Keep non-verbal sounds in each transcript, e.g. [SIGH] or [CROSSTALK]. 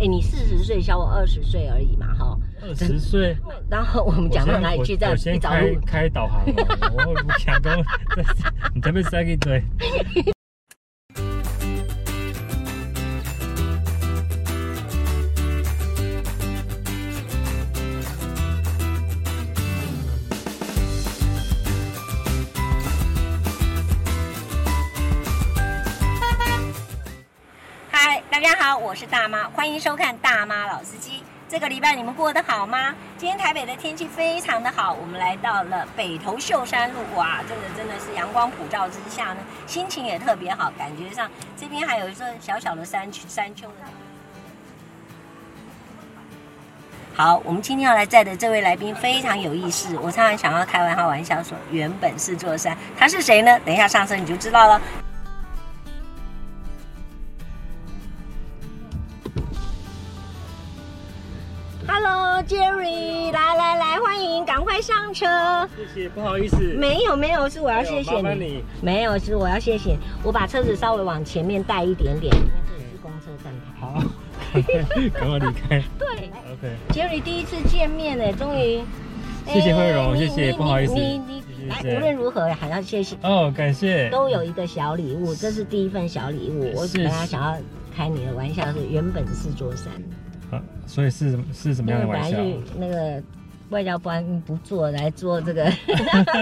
哎，你四十岁，小我二十岁而已嘛，哈。二十岁。[LAUGHS] 然后我们讲到哪里去？再我先开开导航哦。我不想跟，[LAUGHS] 你这边塞一堆。大家好，我是大妈，欢迎收看《大妈老司机》。这个礼拜你们过得好吗？今天台北的天气非常的好，我们来到了北投秀山路，哇，这个真的是阳光普照之下呢，心情也特别好，感觉上这边还有一座小小的山丘，山丘。好，我们今天要来载的这位来宾非常有意思，我常常想要开玩笑玩笑说，原本是座山，他是谁呢？等一下上车你就知道了。快上车。谢谢，不好意思。没有没有，是我要谢谢你。你没有，是我要谢谢。我把车子稍微往前面带一点点，因为这里是公车站台。好，[LAUGHS] 赶快离开。[LAUGHS] 对，OK。Jerry 第一次见面呢，终于。谢谢慧荣，谢谢，不好意思。你你来，无论如何还要谢谢。哦，感谢。都有一个小礼物，这是第一份小礼物。我本来想要开你的玩笑，是原本是座山。啊，所以是是什么样的玩笑？那个外交官不做来做这个，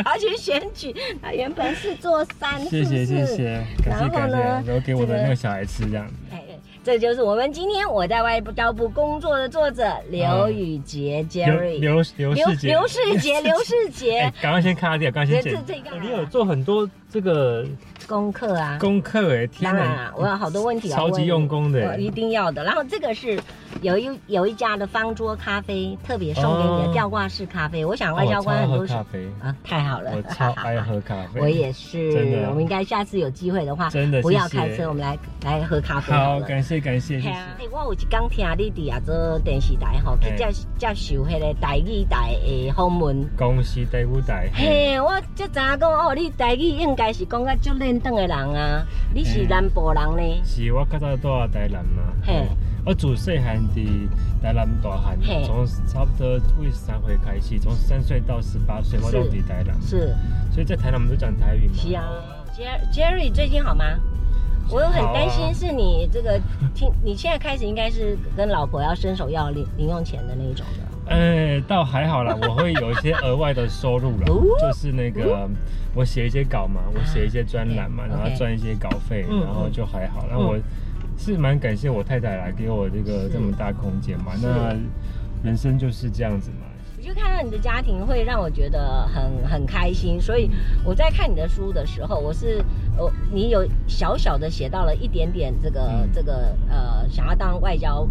而且选举，他原本是做三。谢谢谢谢，然后呢，然后给我的那个小孩吃这样。哎，这就是我们今天我在外交部工作的作者刘宇杰 Jerry，刘刘刘世杰，刘世杰，[LAUGHS] 刘世杰。赶快先卡掉，赶快先剪。你有做很多这个。功课啊，功课哎，当然啊，我有好多问题要问，超级用功的，一定要的。然后这个是有一有一家的方桌咖啡，特别送给你的吊挂式咖啡。我想外交官很多咖啡啊，太好了，我超爱喝咖啡，我也是。真的，我们应该下次有机会的话，真的不要开车，我们来来喝咖啡。好，感谢感谢。哎，我有一刚听你伫啊做电视台吼，去接接受迄个台语台的访问。公司台舞台。嘿，我即知影讲哦，你台语应该是讲较足轮转的人啊。你是南部人呢？是我较早住在台南嘛。嘿，我自细汉在台南大汉，从差不多为三岁开始，从三岁到十八岁，我都在台南。是，所以在台南我们都讲台语嘛。是啊，Jerry 最近好吗？我有很担心是你这个听，你现在开始应该是跟老婆要伸手要零零用钱的那一种的。哎，倒还好啦，[LAUGHS] 我会有一些额外的收入了，就是那个我写一些稿嘛，我写一些专栏嘛，然后赚一些稿费，然后就还好。那我是蛮感谢我太太来给我这个这么大空间嘛，那人生就是这样子嘛。我就看到你的家庭会让我觉得很很开心，所以我在看你的书的时候，我是哦，你有小小的写到了一点点这个这个呃，想要当外交。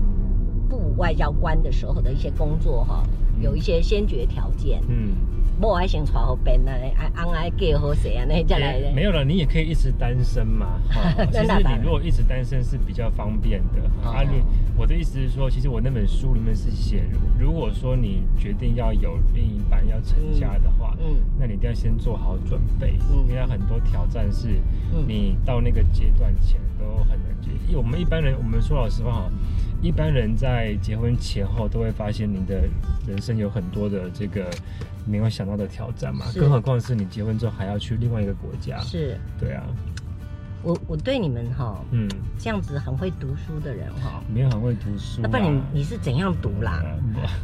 部外交官的时候的一些工作哈，有一些先决条件。嗯，不爱先传后边呢，爱爱爱给和谁啊？那再来的。没有了，你也可以一直单身嘛。[LAUGHS] 其实你如果一直单身是比较方便的。啊，你我的意思是说，其实我那本书里面是写，如果说你决定要有另一半要成家的话，嗯，那你一定要先做好准备，因为很多挑战是，你到那个阶段前都很难解。因为我们一般人，我们说老实话哈。一般人在结婚前后都会发现你的人生有很多的这个没有想到的挑战嘛，更何况是你结婚之后还要去另外一个国家，是，对啊。我我对你们哈，嗯，这样子很会读书的人哈，没有很会读书。那不然你你是怎样读啦？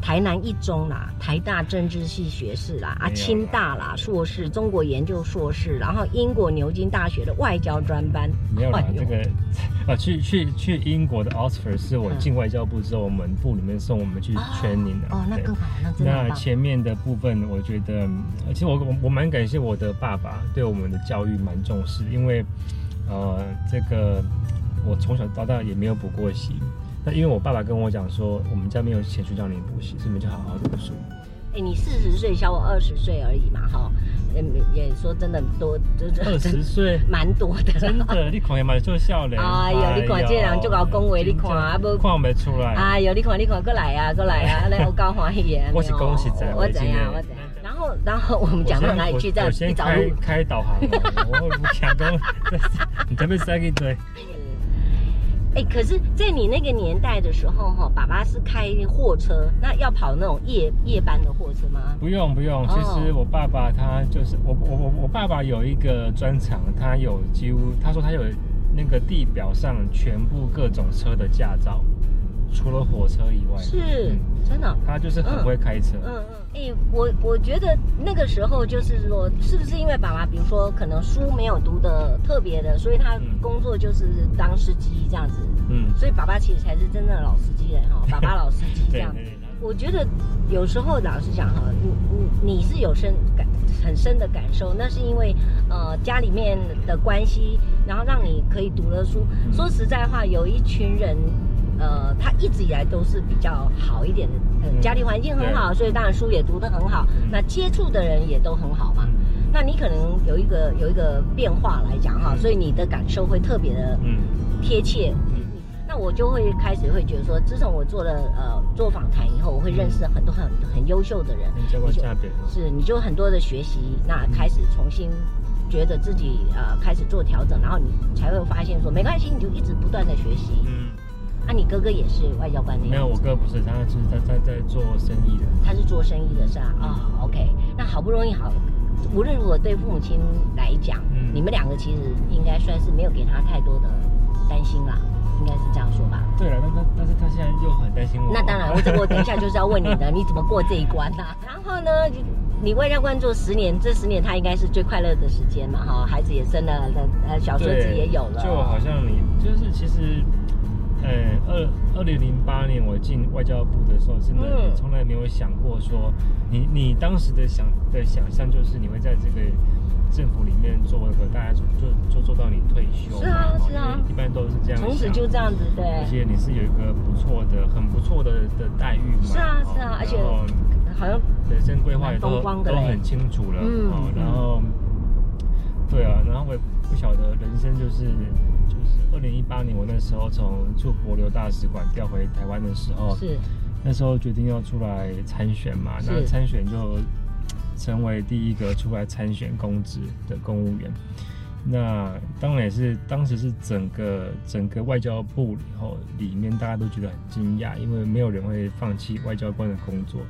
台南一中啦，台大政治系学士啦，啊，清大啦，硕士，中国研究硕士，然后英国牛津大学的外交专班。没有啦，这个 [LAUGHS] 啊，去去去英国的 Oxford 是我进外交部之后，我们部里面送我们去 training 的。哦，那更好，那真的。那前面的部分，我觉得，其实我我我蛮感谢我的爸爸对我们的教育蛮重视，因为。呃，这个我从小到大也没有补过习，那因为我爸爸跟我讲说，我们家没有钱去让你补习，所以你就好好读书。哎，你四十岁，小我二十岁而已嘛，哈，也也说真的多，就是二十岁，[LAUGHS] 蛮多的。真的，你看也蛮做笑的。哎呦，你看这人就搞恭维，你看啊，不看不出来。哎呦，你看你看，过来啊，过来啊，来我高欢喜我是恭喜在，我怎样，我怎样。然后，然后我们讲到哪里去？在先开开导航。我不想跟，[LAUGHS] [LAUGHS] 你这边塞一堆。哎，可是，在你那个年代的时候，哈，爸爸是开货车，那要跑那种夜夜班的货车吗？不用不用，其实我爸爸他就是我我我我爸爸有一个专长，他有几乎他说他有那个地表上全部各种车的驾照。除了火车以外，是、嗯、真的，他就是很会开车。嗯嗯，哎、我我觉得那个时候就是说，是不是因为爸爸，比如说可能书没有读的特别的，所以他工作就是当司机这样子。嗯，所以爸爸其实才是真正的老司机人哈，[LAUGHS] 爸爸老司机这样。对对对。我觉得有时候老实讲哈，你你你是有深感很深的感受，那是因为呃家里面的关系，然后让你可以读了书。嗯、说实在话，有一群人。呃，他一直以来都是比较好一点的，嗯，家庭环境很好，所以当然书也读得很好，嗯。那接触的人也都很好嘛。那你可能有一个有一个变化来讲哈，所以你的感受会特别的贴切。嗯，那我就会开始会觉得说，自从我做了呃做访谈以后，我会认识很多很很优秀的人。你就是你就很多的学习，那开始重新觉得自己呃开始做调整，然后你才会发现说没关系，你就一直不断的学习。嗯。啊，你哥哥也是外交官的？没有，我哥不是，他是在在在做生意的。他是做生意的，是吧？啊、哦，OK。那好不容易好，无论如何对父母亲来讲，嗯，你们两个其实应该算是没有给他太多的担心啦，应该是这样说吧？对了，但他但是他现在又很担心我。那当然，我这我等一下就是要问你的，[LAUGHS] 你怎么过这一关呢、啊？然后呢，你外交官做十年，这十年他应该是最快乐的时间嘛？哈，孩子也生了，呃，小孙子也有了。就好像你就是其实。哎，二二零零八年我进外交部的时候，真的从来没有想过说，你你当时的想的想象就是你会在这个政府里面做一个大家做做做到你退休。是啊是啊，一般都是这样。从此就这样子对。而且你是有一个不错的、很不错的的待遇嘛。是啊是啊，而且好像人生规划也都都很清楚了。嗯。然后，对啊，然后我也不晓得人生就是。二零一八年，我那时候从驻帛琉大使馆调回台湾的时候，是那时候决定要出来参选嘛，那参选就成为第一个出来参选公职的公务员。那当然也是当时是整个整个外交部以后里面大家都觉得很惊讶，因为没有人会放弃外交官的工作。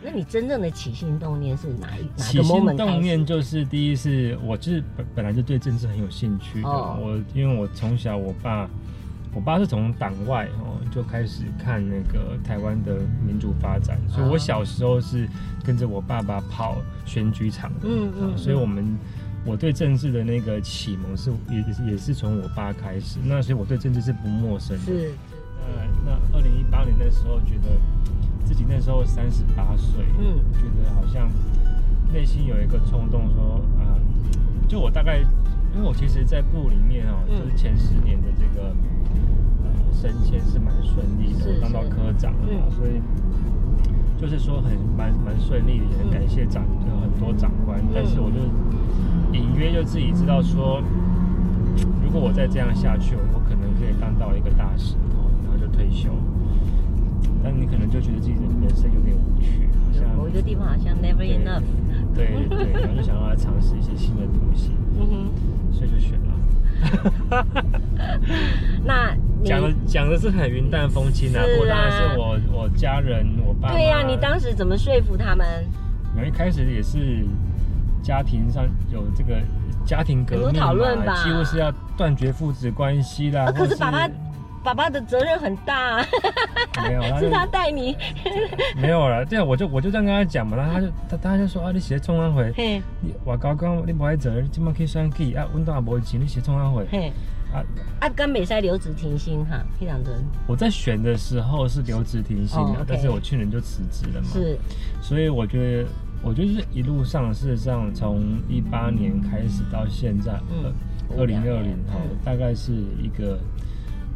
那你真正的起心动念是哪一哪个 moment？起心动念就是第一是，我就是本本来就对政治很有兴趣的。Oh. 我因为我从小我爸，我爸是从党外哦就开始看那个台湾的民主发展，所以我小时候是跟着我爸爸跑选举场的。嗯嗯。所以我们我对政治的那个启蒙是也也是从我爸开始。那所以我对政治是不陌生的。是。呃，那二零一八年的时候觉得。自己那时候三十八岁，嗯，觉得好像内心有一个冲动，说，啊、呃，就我大概，因为我其实，在部里面哦、喔，就是前十年的这个呃升迁是蛮顺利的，当到科长了嘛，所以就是说很蛮蛮顺利的，也很感谢长就很多长官，但是我就隐约就自己知道说，如果我再这样下去，我可能可以当到一个大使，然后就退休。但你可能就觉得自己的人生有点无趣，好像某一个地方好像 never enough。对对，对，然后就想要来尝试一些新的东西，嗯哼，所以就选了。[LAUGHS] 那讲的讲的是很云淡风轻啊，不过当然是我我家人我爸。对呀、啊，你当时怎么说服他们？我一开始也是家庭上有这个家庭革命讨论吧，几乎是要断绝父子关系啦。啊、可是爸爸。爸爸的责任很大，啊，[LAUGHS] 没有，是他带你，[LAUGHS] 没有了。对啊我就我就这样跟他讲嘛，然后他就他他就说啊，你写创安会，你我刚刚你不爱走，你今麦可以算计啊，温度也不会钱，你写创安会，啊。啊，刚美赛留职停薪哈，非常准。我在选的时候是留职停薪的，哦 okay，但是我去年就辞职了嘛，是，所以我觉得我觉得是一路上事实上从一八年开始到现在，嗯，二零二零哈，大概是一个。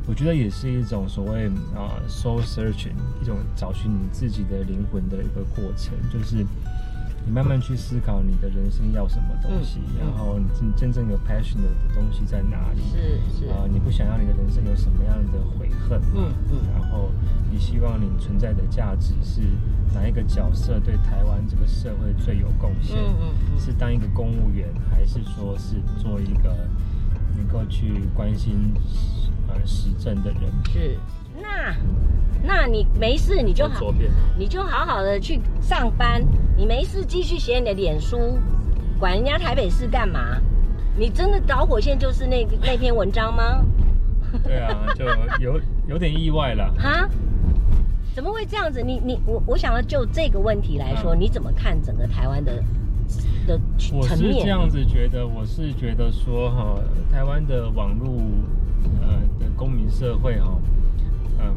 我觉得也是一种所谓啊，soul searching，一种找寻你自己的灵魂的一个过程，就是你慢慢去思考你的人生要什么东西，嗯、然后你真真正有 passion 的东西在哪里？是是啊，你不想要你的人生有什么样的悔恨？嗯嗯，然后你希望你存在的价值是哪一个角色对台湾这个社会最有贡献？嗯嗯，是当一个公务员，还是说是做一个？能够去关心呃时政的人。是，那那你没事你就好，左边你就好好的去上班，你没事继续写你的脸书，管人家台北市干嘛？你真的导火线就是那那篇文章吗？对啊，就有有点意外了。[LAUGHS] 哈？怎么会这样子？你你我我想要就这个问题来说，嗯、你怎么看整个台湾的的层面？我是这样子觉得，我是觉得说哈，台湾的网络呃的公民社会哈，嗯，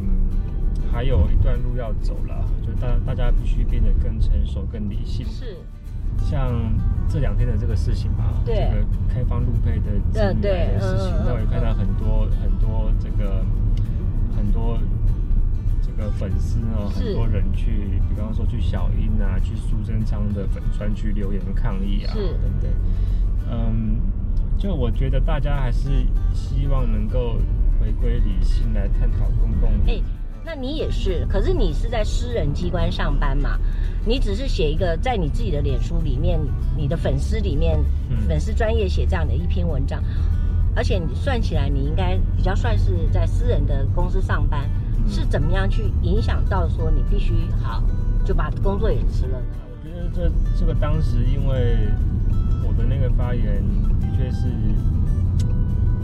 还有一段路要走了，就大大家必须变得更成熟、更理性。是。像这两天的这个事情吧，对这个开放路配的子女的事情，那我也看到很多很多这个很多这个粉丝哦，很多人去，比方说去小英啊，去苏贞昌的粉川去留言抗议啊，是等等。嗯，就我觉得大家还是希望能够回归理性来探讨公共。欸那你也是，可是你是在私人机关上班嘛？你只是写一个在你自己的脸书里面，你的粉丝里面，嗯、粉丝专业写这样的一篇文章，而且你算起来，你应该比较算是在私人的公司上班，嗯、是怎么样去影响到说你必须好就把工作也辞了呢？我觉得这这个当时因为我的那个发言的确是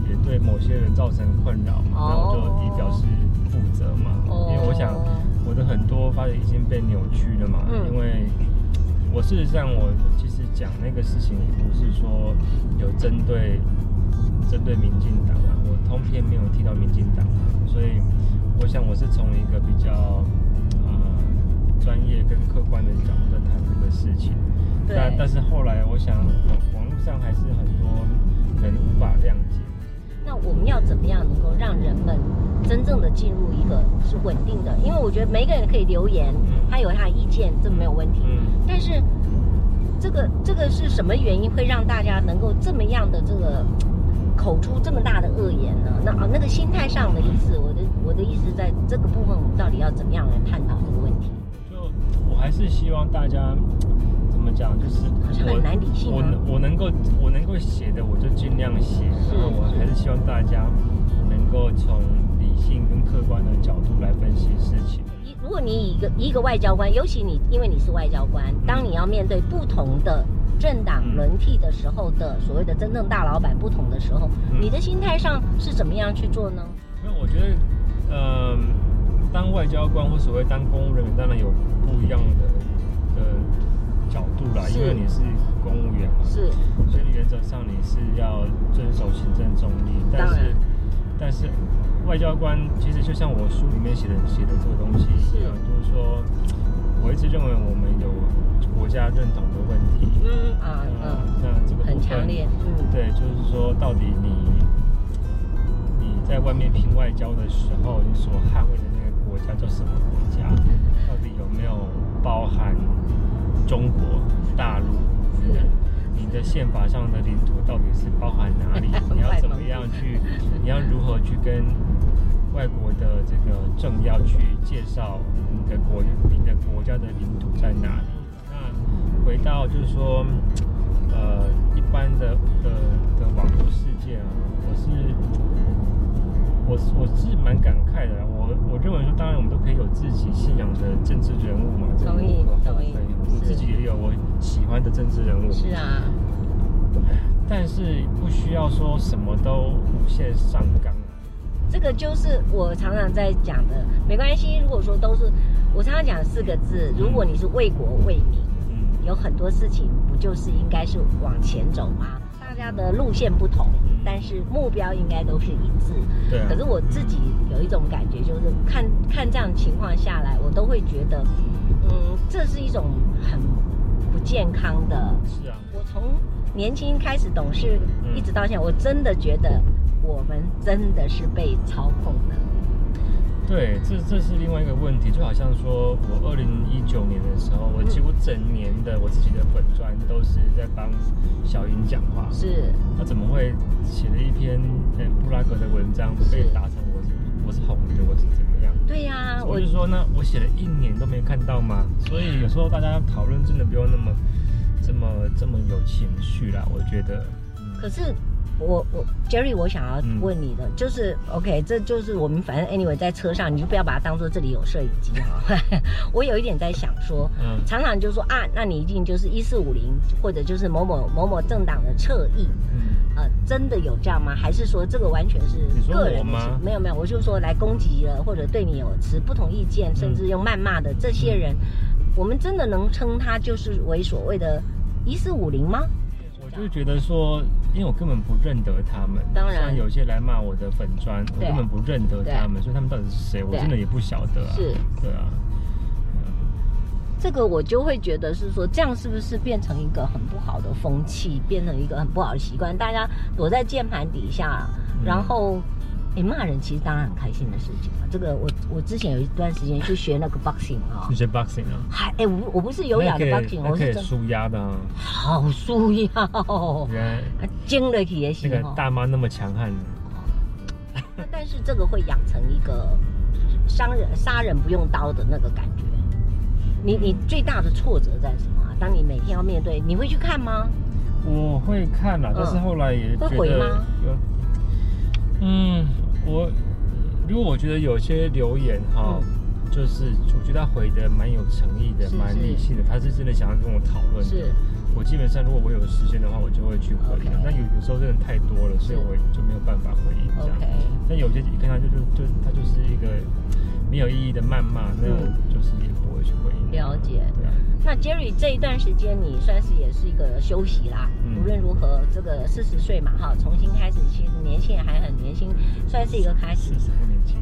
也对某些人造成困扰嘛，然后就以表示。负责嘛，因为我想我的很多发言已经被扭曲了嘛。嗯、因为我事实上我其实讲那个事情也不是说有针对针对民进党啊，我通篇没有提到民进党啊，所以我想我是从一个比较呃专业跟客观的角度在谈这个事情。对但但是后来我想网网络上还是很多人无法谅解。那我们要怎么样能够让人们真正的进入一个是稳定的？因为我觉得每个人可以留言，他有他的意见，这没有问题。但是这个这个是什么原因会让大家能够这么样的这个口出这么大的恶言呢？那啊那个心态上的意思，我的我的意思在这个部分，我们到底要怎么样来探讨这个问题？就我还是希望大家。怎么讲？就是我很难理性我我能够我能够写的，我就尽量写。是然后我还是希望大家能够从理性跟客观的角度来分析事情。如果你以一个一个外交官，尤其你因为你是外交官，当你要面对不同的政党轮替的时候的所谓的真正大老板不同的时候，嗯、你的心态上是怎么样去做呢？因为我觉得，嗯、呃，当外交官或所谓当公务人员，当然有不一样的的。角度啦，因为你是公务员嘛，是，所以原则上你是要遵守行政中立。但是，但是外交官其实就像我书里面写的写的这个东西是就是说，我一直认为我们有国家认同的问题。嗯啊嗯，那这个很强烈。嗯，对，就是说，到底你你在外面拼外交的时候，你所捍卫的那个国家叫什么国家？到底有没有包含？中国大陆，你的你的宪法上的领土到底是包含哪里？[LAUGHS] 你要怎么样去？你要如何去跟外国的这个政要去介绍你的国你的国家的领土在哪里？那回到就是说，呃，一般的的的网络世界啊，我是我我是蛮感慨的。我我认为说，当然我们都可以有自己信仰的政治人物嘛，同意同意。我自己也有我喜欢的政治人物，是啊，[LAUGHS] 但是不需要说什么都无限上纲。这个就是我常常在讲的，没关系。如果说都是我常常讲四个字，如果你是为国为民，嗯，有很多事情不就是应该是往前走吗？大家的路线不同，但是目标应该都是一致。对啊。可是我自己有一种感觉，就是看看这样情况下来，我都会觉得。嗯，这是一种很不健康的。是啊，我从年轻开始懂事，嗯、一直到现在，我真的觉得我们真的是被操控的。对，这这是另外一个问题，就好像说我二零一九年的时候，我几乎整年的我自己的粉专都是在帮小英讲话。是。他怎么会写了一篇呃布拉格的文章被打成我是我是红的，我是怎么样？对呀、啊，我就说那我写了一年都没看到吗？所以有时候大家讨论真的不用那么这么这么有情绪啦，我觉得。可是我我 Jerry，我想要问你的，嗯、就是 OK，这就是我们反正 anyway 在车上，你就不要把它当做这里有摄影机哈。[LAUGHS] 我有一点在想说，嗯，常常就说啊，那你一定就是一四五零，或者就是某某某某政党的侧翼，嗯，呃，真的有这样吗？还是说这个完全是个人的？没有没有，我就说来攻击了，或者对你有持不同意见，甚至用谩骂的这些人，嗯、我们真的能称他就是为所谓的一四五零吗？我就觉得说，因为我根本不认得他们，当然像有些来骂我的粉砖，我根本不认得他们，所以他们到底是谁，我真的也不晓得啊。是，对啊。这个我就会觉得是说，这样是不是变成一个很不好的风气，变成一个很不好的习惯？大家躲在键盘底下，然后。哎，骂人其实当然很开心的事情嘛。这个我我之前有一段时间去学那个 boxing 啊，学 boxing 啊。还哎，我我不是有氧的 boxing，我是舒压的。好舒压哦，精了也行。那个大妈那么强悍。[LAUGHS] 但是这个会养成一个伤人杀人不用刀的那个感觉。你你最大的挫折在什么？当你每天要面对，你会去看吗？我会看啦，但是后来也会回吗？嗯，我如果我觉得有些留言哈，嗯、就是我觉得他回的蛮有诚意的，蛮理性的，他是真的想要跟我讨论。的，我基本上如果我有时间的话，我就会去回。那 Okay. 有有时候真的太多了，所以我就没有办法回应这样。Okay. 但有些一看他就就就他就是一个没有意义的谩骂，那种就是也不会去回应。了解。对啊。那 Jerry 这一段时间你算是也是一个休息啦。嗯、无论如何，这个四十岁嘛，哈，重新开始，其实年轻人还很年轻，算是一个开始。不年轻。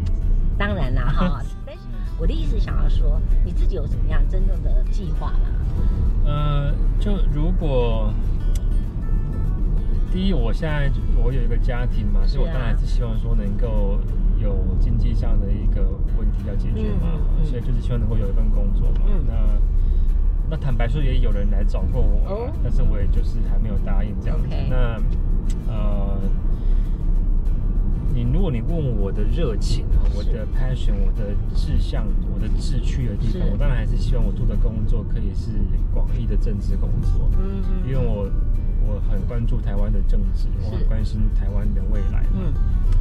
当然啦，哈。[LAUGHS] 但是我的意思想要说，你自己有什么样真正的计划吗？呃，就如果第一，我现在我有一个家庭嘛，所以我当然还是希望说能够有经济上的一个问题要解决嘛，所以就是希望能够有一份工作嘛。嗯、那那坦白说，也有人来找过我，oh? 但是我也就是还没有答应这样子。Okay. 那呃，你如果你问我的热情啊，我的 passion，我的志向，我的志趣的地方，我当然还是希望我做的工作可以是广义的政治工作。嗯嗯，因为我。我很关注台湾的政治，我很关心台湾的未来。嗯，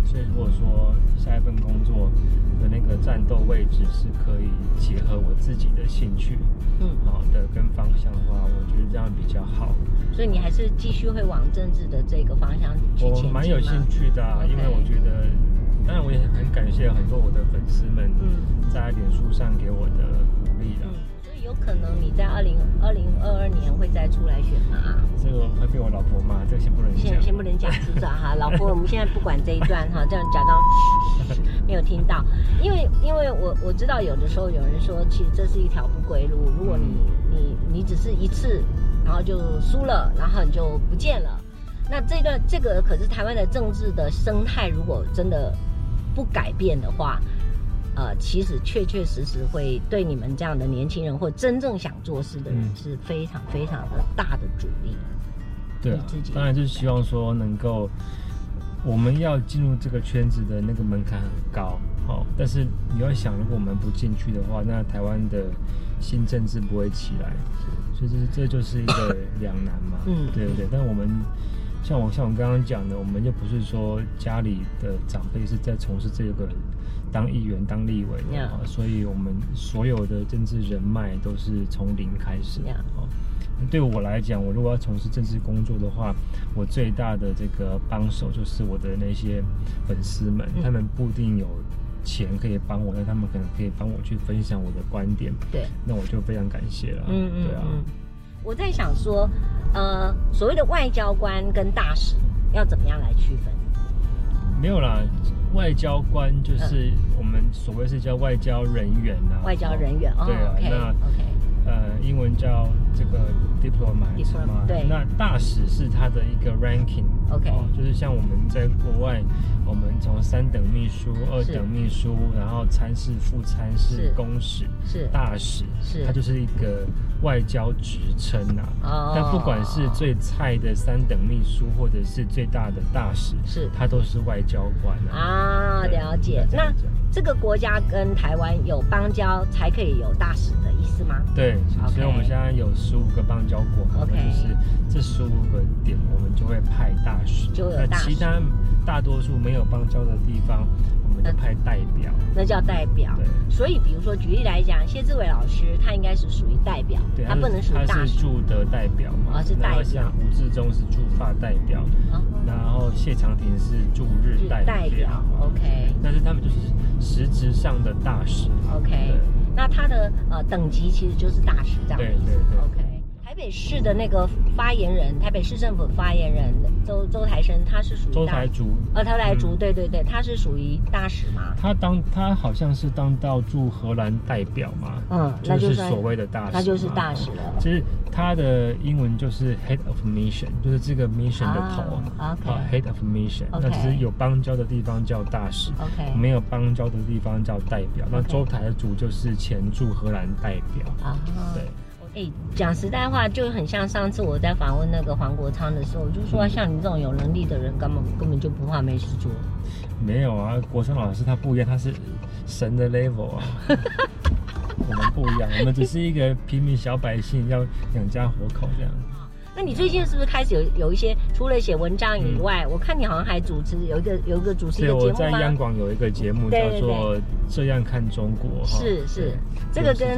所以如果说下一份工作的那个战斗位置是可以结合我自己的兴趣，嗯，好的跟方向的话，我觉得这样比较好。所以你还是继续会往政治的这个方向去前进？我蛮有兴趣的啊，因为我觉得，当然我也很感谢很多我的粉丝们在脸书上给我的鼓励了。有可能你在二零二零二二年会再出来选吗？这个会被我老婆骂，这个先不能讲。先先不能讲，知道哈？[LAUGHS] 老婆，我们现在不管这一段哈，这样假装 [LAUGHS] 没有听到。因为因为我我知道有的时候有人说，其实这是一条不归路。如果你你你只是一次，然后就输了，然后你就不见了。那这段这个可是台湾的政治的生态，如果真的不改变的话。呃，其实确确实实会对你们这样的年轻人或真正想做事的人是非常非常的大的阻力。对啊，当然就是希望说能够，我们要进入这个圈子的那个门槛很高，好，但是你要想，如果我们不进去的话，那台湾的新政治不会起来，所以这是这就是一个 [COUGHS] 两难嘛，嗯，对不对？但我们像我像我刚刚讲的，我们又不是说家里的长辈是在从事这个。当议员、当立委的.所以我们所有的政治人脉都是从零开始.对我来讲，我如果要从事政治工作的话，我最大的这个帮手就是我的那些粉丝们，嗯、他们不一定有钱可以帮我，但他们可能可以帮我去分享我的观点。对，那我就非常感谢了。嗯嗯，对啊。我在想说，呃，所谓的外交官跟大使要怎么样来区分？没有啦。外交官就是我们所谓是叫外交人员啊，外交人员，对啊，那呃，英文叫这个 diplomat，对，那大使是他的一个 ranking，OK，就是像我们在国外，我们从三等秘书、二等秘书，然后参事、副参事、公使、是大使，是，它就是一个外交职称呐。哦，但不管是最菜的三等秘书，或者是最大的大使，是，他都是外交官啊。啊，了解。那这个国家跟台湾有邦交才可以有大使的意思吗？对。所以我们现在有十五个邦交国嘛，那、okay. 就是这十五个点，我们就会派大使。就有大使。其他大多数没有邦交的地方，我们就派代表。那叫代表。对。所以，比如说举例来讲，谢志伟老师他应该是属于代表，对，他不能属于大使。他是驻的代表嘛？哦，是代表。像吴志忠是驻法代表，哦、然后谢长廷是驻日代表。代表。OK。但是他们就是实质上的大使。OK。那他的呃等级其实就是大使这样。对对对。OK。台北市的那个发言人，台北市政府发言人周周台生，他是属于周台竹，呃，周台竹，对对对，他是属于大使嘛？他当他好像是当到驻荷兰代表嘛？嗯，那就是所谓的大使，他就是大使了。其实他的英文就是 head of mission，就是这个 mission 的头啊，head of mission。那只是有邦交的地方叫大使，OK，没有邦交的地方叫代表。那周台竹就是前驻荷兰代表啊，对。哎，讲实在话，就很像上次我在访问那个黄国昌的时候，就说像你这种有能力的人，根本根本就不怕没事做。没有啊，国昌老师他不一样，他是神的 level 啊。我们不一样，我们只是一个平民小百姓，要养家活口这样。那你最近是不是开始有有一些除了写文章以外，嗯，我看你好像还主持有一个有一个主持？对，我在央广有一个节目叫做《这样看中国》哈。是是，这个跟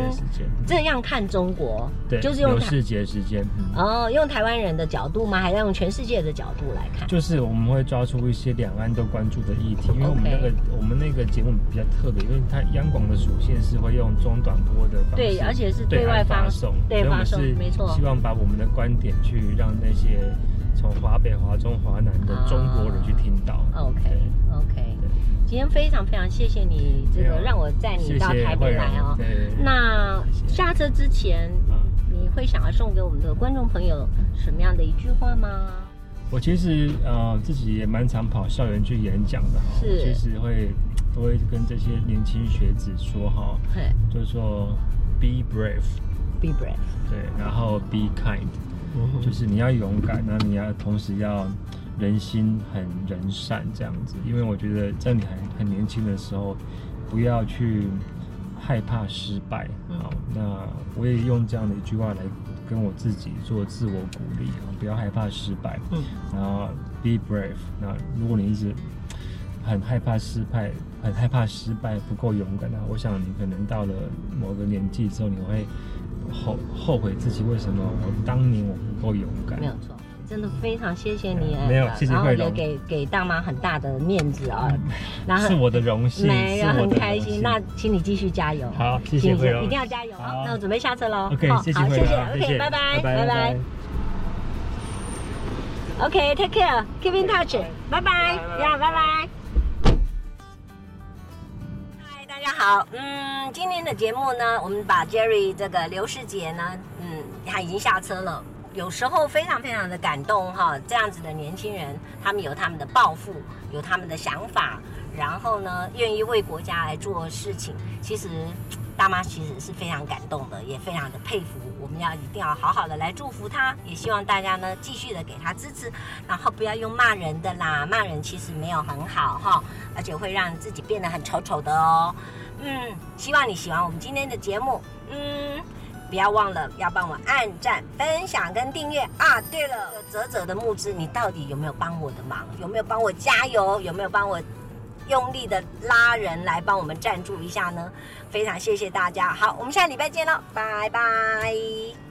这样看中国，对，就是用世界时间。哦，用台湾人的角度吗？还是用全世界的角度来看？就是我们会抓出一些两岸都关注的议题，因为我们那个、我们那个节目比较特别，因为它央广的属性是会用中短波的方式，对，而且是对外发送，对发送，没错。希望把我们的观点去让那些从华北、华中、华南的中国人去听到。Oh, OK OK，今天非常非常谢谢你这个让我载你到台北来哦。那下车之前，你会想要送给我们的观众朋友什么样的一句话吗？我其实呃自己也蛮常跑校园去演讲的哈，是，其实会都会跟这些年轻学子说哈，就是说 be brave，be brave，对，然后 be kind。就是你要勇敢，那你要同时要人心很人善这样子，因为我觉得在你还很年轻的时候，不要去害怕失败。好，那我也用这样的一句话来跟我自己做自我鼓励啊，不要害怕失败。嗯，然后 be brave。那如果你一直很害怕失败，很害怕失败，不够勇敢，那我想你可能到了某个年纪之后，你会。后后悔自己为什么我当年我不够勇敢？没有错，真的非常谢谢你。没有，谢谢。然后也给给大妈很大的面子啊、然后是我的荣幸，[LAUGHS] 没有很开心。那请你继续加油。好，谢谢慧荣，一定要加油。好，那我准备下车喽。OK，谢谢慧荣，谢谢。OK，拜拜，拜拜。OK，take care，keep in touch，拜拜，呀，拜拜。大家好，嗯，今天的节目呢，我们把 Jerry 这个刘世杰呢，嗯，他已经下车了。有时候非常非常的感动哈，这样子的年轻人，他们有他们的抱负，有他们的想法，然后呢，愿意为国家来做事情。其实大妈其实是非常感动的，也非常的佩服。我们要一定要好好的来祝福他，也希望大家呢继续的给他支持，然后不要用骂人的啦，骂人其实没有很好哈，而且会让自己变得很丑丑的哦。嗯，希望你喜欢我们今天的节目。嗯，不要忘了要帮我按赞、分享跟订阅啊。对了，泽泽的募资，你到底有没有帮我的忙？有没有帮我加油？有没有帮我用力的拉人来帮我们赞助一下呢？非常谢谢大家。好，我们下礼拜见喽，拜拜。